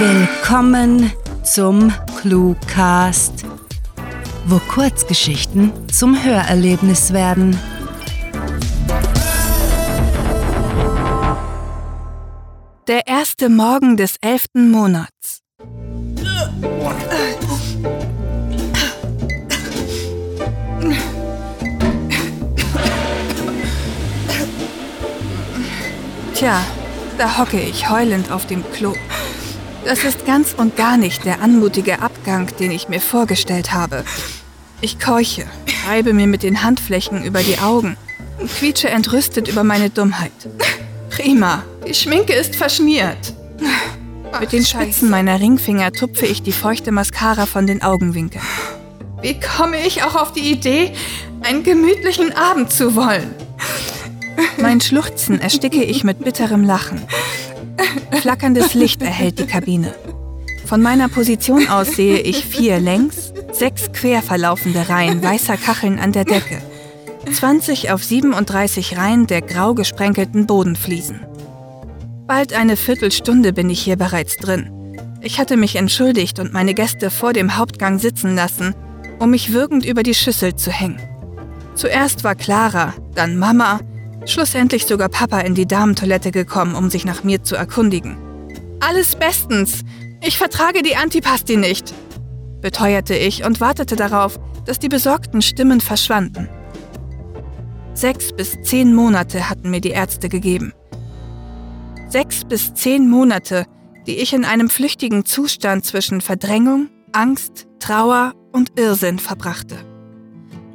Willkommen zum Cluecast, wo Kurzgeschichten zum Hörerlebnis werden. Der erste Morgen des elften Monats. Tja, da hocke ich heulend auf dem Klo. Das ist ganz und gar nicht der anmutige Abgang, den ich mir vorgestellt habe. Ich keuche, reibe mir mit den Handflächen über die Augen und quietsche entrüstet über meine Dummheit. Prima, die Schminke ist verschmiert. Mit den Spitzen meiner Ringfinger tupfe ich die feuchte Mascara von den Augenwinkeln. Wie komme ich auch auf die Idee, einen gemütlichen Abend zu wollen? Mein Schluchzen ersticke ich mit bitterem Lachen. Flackerndes Licht erhellt die Kabine. Von meiner Position aus sehe ich vier längs, sechs quer verlaufende Reihen weißer Kacheln an der Decke. 20 auf 37 Reihen der grau gesprenkelten Bodenfliesen. Bald eine Viertelstunde bin ich hier bereits drin. Ich hatte mich entschuldigt und meine Gäste vor dem Hauptgang sitzen lassen, um mich wirkend über die Schüssel zu hängen. Zuerst war Clara, dann Mama, schlussendlich sogar Papa in die Damentoilette gekommen, um sich nach mir zu erkundigen. Alles bestens. Ich vertrage die Antipasti nicht, beteuerte ich und wartete darauf, dass die besorgten Stimmen verschwanden. Sechs bis zehn Monate hatten mir die Ärzte gegeben. Sechs bis zehn Monate, die ich in einem flüchtigen Zustand zwischen Verdrängung, Angst, Trauer und Irrsinn verbrachte.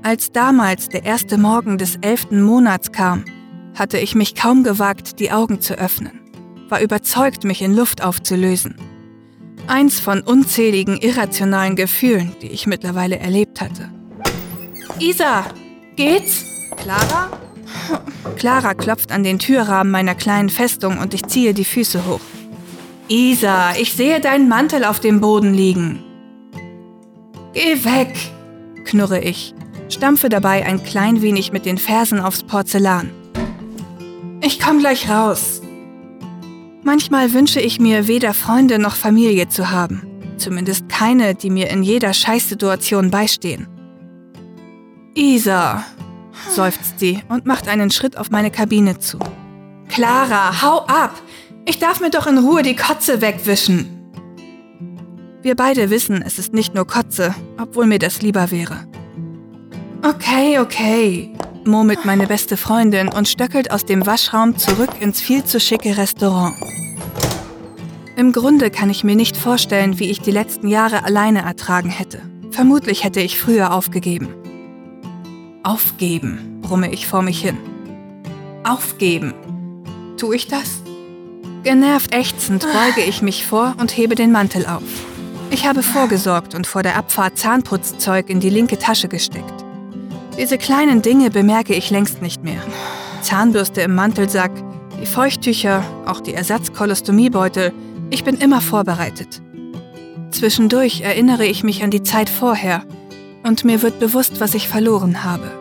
Als damals der erste Morgen des elften Monats kam, hatte ich mich kaum gewagt, die Augen zu öffnen, war überzeugt, mich in Luft aufzulösen. Eins von unzähligen irrationalen Gefühlen, die ich mittlerweile erlebt hatte. Isa, geht's? Clara? Clara klopft an den Türrahmen meiner kleinen Festung und ich ziehe die Füße hoch. Isa, ich sehe deinen Mantel auf dem Boden liegen. Geh weg, knurre ich, stampfe dabei ein klein wenig mit den Fersen aufs Porzellan. Ich komm gleich raus. Manchmal wünsche ich mir, weder Freunde noch Familie zu haben. Zumindest keine, die mir in jeder Scheißsituation beistehen. Isa, seufzt sie und macht einen Schritt auf meine Kabine zu. Clara, hau ab! Ich darf mir doch in Ruhe die Kotze wegwischen. Wir beide wissen, es ist nicht nur Kotze, obwohl mir das lieber wäre. Okay, okay, murmelt meine beste Freundin und stöckelt aus dem Waschraum zurück ins viel zu schicke Restaurant. Im Grunde kann ich mir nicht vorstellen, wie ich die letzten Jahre alleine ertragen hätte. Vermutlich hätte ich früher aufgegeben. Aufgeben, brumme ich vor mich hin. Aufgeben. Tu ich das? Genervt ächzend beuge ich mich vor und hebe den Mantel auf. Ich habe vorgesorgt und vor der Abfahrt Zahnputzzeug in die linke Tasche gesteckt. Diese kleinen Dinge bemerke ich längst nicht mehr. Zahnbürste im Mantelsack, die Feuchttücher, auch die Ersatzkolostomiebeutel. Ich bin immer vorbereitet. Zwischendurch erinnere ich mich an die Zeit vorher und mir wird bewusst, was ich verloren habe.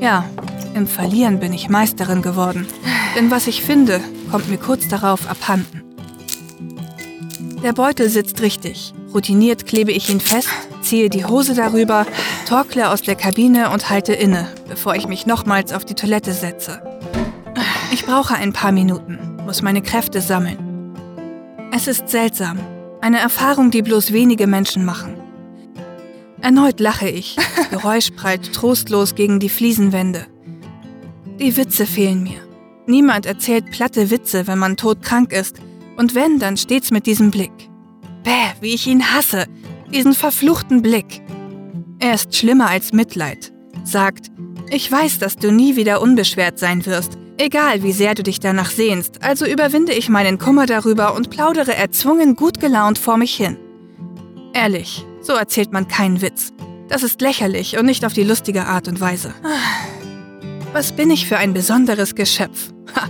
Ja, im Verlieren bin ich Meisterin geworden, denn was ich finde, kommt mir kurz darauf abhanden. Der Beutel sitzt richtig. Routiniert klebe ich ihn fest, ziehe die Hose darüber, torkle aus der Kabine und halte inne, bevor ich mich nochmals auf die Toilette setze. Ich brauche ein paar Minuten, muss meine Kräfte sammeln. Es ist seltsam. Eine Erfahrung, die bloß wenige Menschen machen. Erneut lache ich. Das Geräusch prallt trostlos gegen die Fliesenwände. Die Witze fehlen mir. Niemand erzählt platte Witze, wenn man todkrank ist. Und wenn, dann stets mit diesem Blick. Bäh, wie ich ihn hasse. Diesen verfluchten Blick. Er ist schlimmer als Mitleid. Sagt, ich weiß, dass du nie wieder unbeschwert sein wirst, egal wie sehr du dich danach sehnst, also überwinde ich meinen Kummer darüber und plaudere erzwungen gut gelaunt vor mich hin. Ehrlich, so erzählt man keinen Witz. Das ist lächerlich und nicht auf die lustige Art und Weise. Was bin ich für ein besonderes Geschöpf? Ha.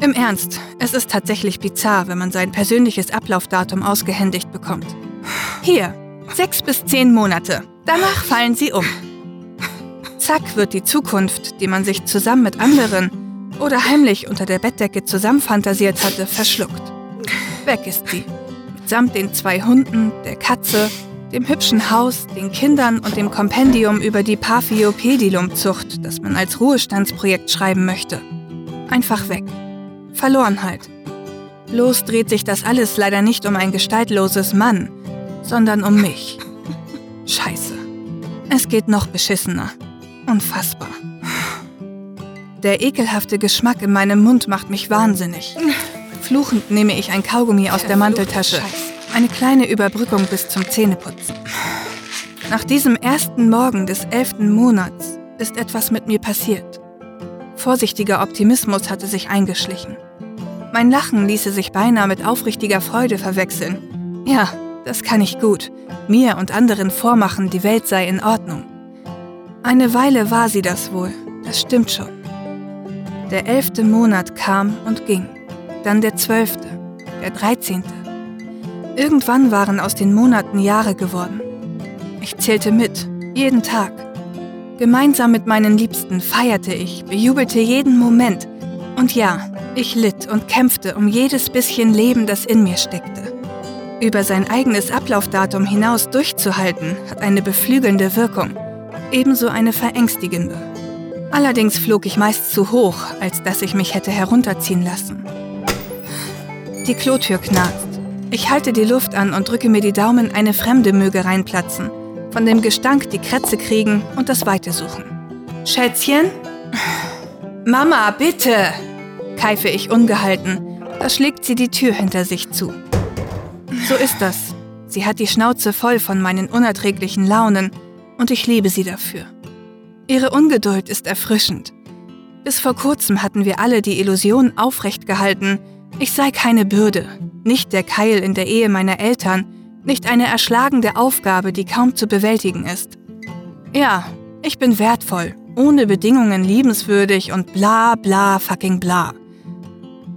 Im Ernst, es ist tatsächlich bizarr, wenn man sein persönliches Ablaufdatum ausgehändigt bekommt. Hier, sechs bis zehn Monate. Danach fallen sie um. Zack wird die Zukunft, die man sich zusammen mit anderen oder heimlich unter der Bettdecke zusammenfantasiert hatte, verschluckt. Weg ist sie. Mit mitsamt den zwei Hunden, der Katze, dem hübschen Haus, den Kindern und dem Kompendium über die Paphiopedilum-Zucht, das man als Ruhestandsprojekt schreiben möchte. Einfach weg. Verlorenheit. Bloß dreht sich das alles leider nicht um ein gestaltloses Mann, sondern um mich. Scheiße. Es geht noch beschissener. Unfassbar. Der ekelhafte Geschmack in meinem Mund macht mich wahnsinnig. Fluchend nehme ich ein Kaugummi aus der Manteltasche. Eine kleine Überbrückung bis zum Zähneputzen. Nach diesem ersten Morgen des elften Monats ist etwas mit mir passiert. Vorsichtiger Optimismus hatte sich eingeschlichen. Mein Lachen ließe sich beinahe mit aufrichtiger Freude verwechseln. Ja, das kann ich gut. Mir und anderen vormachen, die Welt sei in Ordnung. Eine Weile war sie das wohl, das stimmt schon. Der elfte Monat kam und ging, dann der zwölfte, der dreizehnte. Irgendwann waren aus den Monaten Jahre geworden. Ich zählte mit, jeden Tag. Gemeinsam mit meinen Liebsten feierte ich, bejubelte jeden Moment. Und ja, ich litt und kämpfte um jedes bisschen Leben, das in mir steckte. Über sein eigenes Ablaufdatum hinaus durchzuhalten, hat eine beflügelnde Wirkung, ebenso eine verängstigende. Allerdings flog ich meist zu hoch, als dass ich mich hätte herunterziehen lassen. Die Klotür knarzt. Ich halte die Luft an und drücke mir die Daumen, eine Fremde möge reinplatzen, von dem Gestank die Krätze kriegen und das Weite suchen. Schätzchen? Mama, bitte! keife ich ungehalten. Da schlägt sie die Tür hinter sich zu. So ist das. Sie hat die Schnauze voll von meinen unerträglichen Launen und ich liebe sie dafür. Ihre Ungeduld ist erfrischend. Bis vor kurzem hatten wir alle die Illusion aufrecht gehalten, ich sei keine Bürde, nicht der Keil in der Ehe meiner Eltern, nicht eine erschlagende Aufgabe, die kaum zu bewältigen ist. Ja, ich bin wertvoll, ohne Bedingungen liebenswürdig und bla bla fucking bla.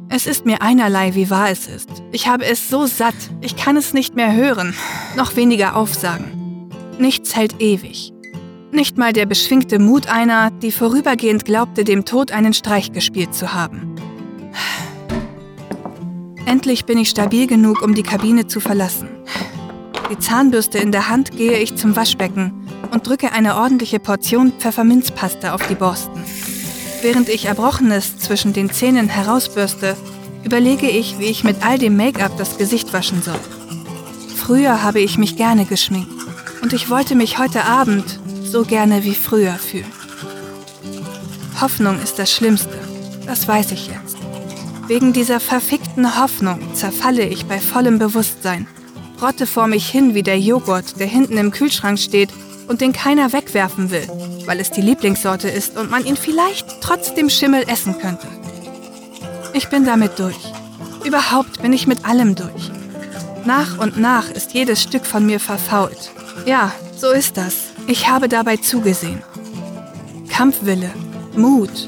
Es ist mir einerlei, wie wahr es ist. Ich habe es so satt, ich kann es nicht mehr hören, noch weniger aufsagen. Nichts hält ewig. Nicht mal der beschwingte Mut einer, die vorübergehend glaubte, dem Tod einen Streich gespielt zu haben. Endlich bin ich stabil genug, um die Kabine zu verlassen. Die Zahnbürste in der Hand gehe ich zum Waschbecken und drücke eine ordentliche Portion Pfefferminzpaste auf die Borsten. Während ich Erbrochenes zwischen den Zähnen herausbürste, überlege ich, wie ich mit all dem Make-up das Gesicht waschen soll. Früher habe ich mich gerne geschminkt und ich wollte mich heute Abend so gerne wie früher fühlen. Hoffnung ist das Schlimmste, das weiß ich jetzt. Wegen dieser verfickten Hoffnung zerfalle ich bei vollem Bewusstsein, rotte vor mich hin wie der Joghurt, der hinten im Kühlschrank steht und den keiner wegwerfen will, weil es die Lieblingssorte ist und man ihn vielleicht trotzdem Schimmel essen könnte. Ich bin damit durch. Überhaupt bin ich mit allem durch. Nach und nach ist jedes Stück von mir verfault. Ja, so ist das. Ich habe dabei zugesehen. Kampfwille, Mut,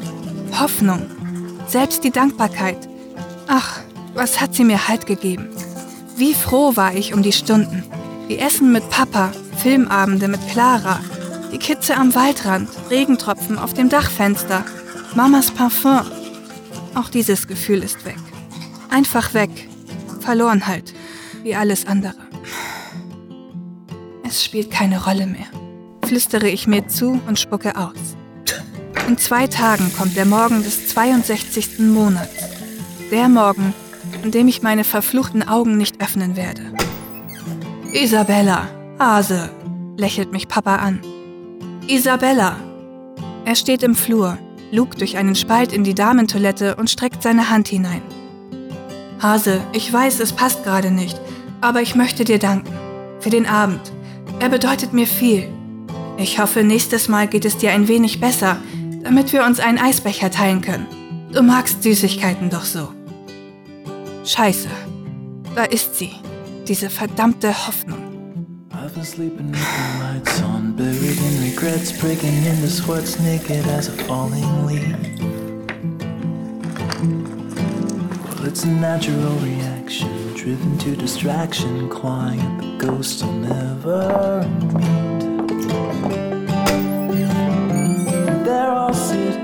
Hoffnung, selbst die Dankbarkeit. Ach, was hat sie mir Halt gegeben? Wie froh war ich um die Stunden. Die Essen mit Papa, Filmabende mit Clara, die Kitze am Waldrand, Regentropfen auf dem Dachfenster, Mamas Parfum. Auch dieses Gefühl ist weg. Einfach weg. Verloren halt, wie alles andere. Es spielt keine Rolle mehr, flüstere ich mir zu und spucke aus. In zwei Tagen kommt der Morgen des 62. Monats. Der Morgen, an dem ich meine verfluchten Augen nicht öffnen werde. Isabella, Hase, lächelt mich Papa an. Isabella! Er steht im Flur, lugt durch einen Spalt in die Damentoilette und streckt seine Hand hinein. Hase, ich weiß, es passt gerade nicht, aber ich möchte dir danken. Für den Abend. Er bedeutet mir viel. Ich hoffe, nächstes Mal geht es dir ein wenig besser, damit wir uns einen Eisbecher teilen können. Du magst Süßigkeiten doch so. Scheiße. Da ist sie. Diese verdammte Hoffnung. Been sleeping with the lights on, buried in regrets, breaking into sweats, naked as a falling leaf. Well, it's a natural reaction, driven to distraction, clawing at the ghost I'll never meet. There I'll sit,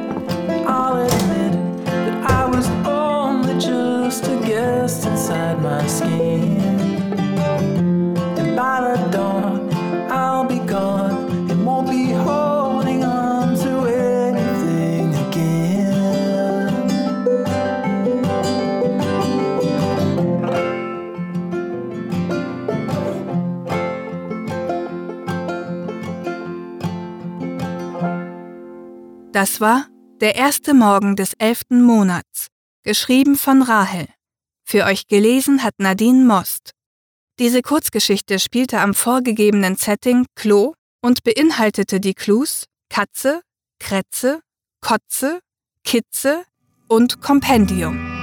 I'll admit that I was only just a guest inside my skin. Das war Der erste Morgen des elften Monats, geschrieben von Rahel. Für euch gelesen hat Nadine Most. Diese Kurzgeschichte spielte am vorgegebenen Setting Klo und beinhaltete die Clues Katze, Kretze, Kotze, Kitze und Kompendium.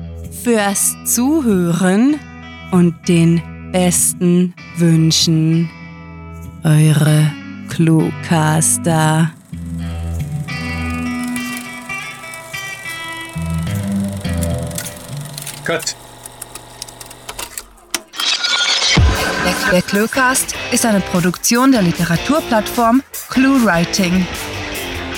fürs Zuhören und den besten Wünschen. Eure Cluecaster. Cut. Der Cluecast ist eine Produktion der Literaturplattform ClueWriting.